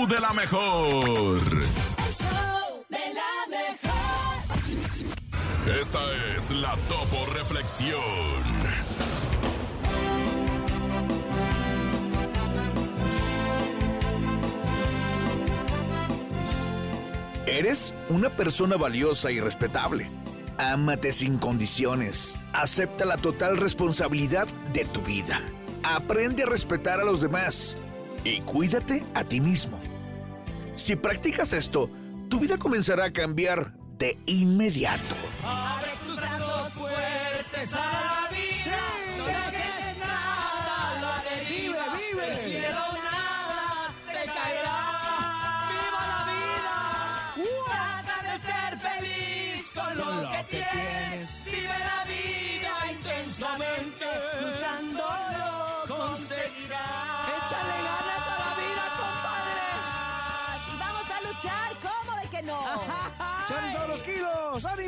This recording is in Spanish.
show de la mejor. El show de la mejor. Esta es la Topo Reflexión. Eres una persona valiosa y respetable. Ámate sin condiciones. Acepta la total responsabilidad de tu vida. Aprende a respetar a los demás y cuídate a ti mismo. Si practicas esto, tu vida comenzará a cambiar de inmediato. Abre tus brazos fuertes a la vida. No dejes nada, la deriva. Vive, vive. El cielo nada te caerá. Viva la vida. Trata de ser feliz con lo, lo que, que tienes. Vive la vida intensamente. Luchando lo conseguirás. Échale ganas a la vida, compadre. Y vamos a luchar, ¿cómo de que no? ¡Echale todos los kilos! ¡Ánimo, ánimo!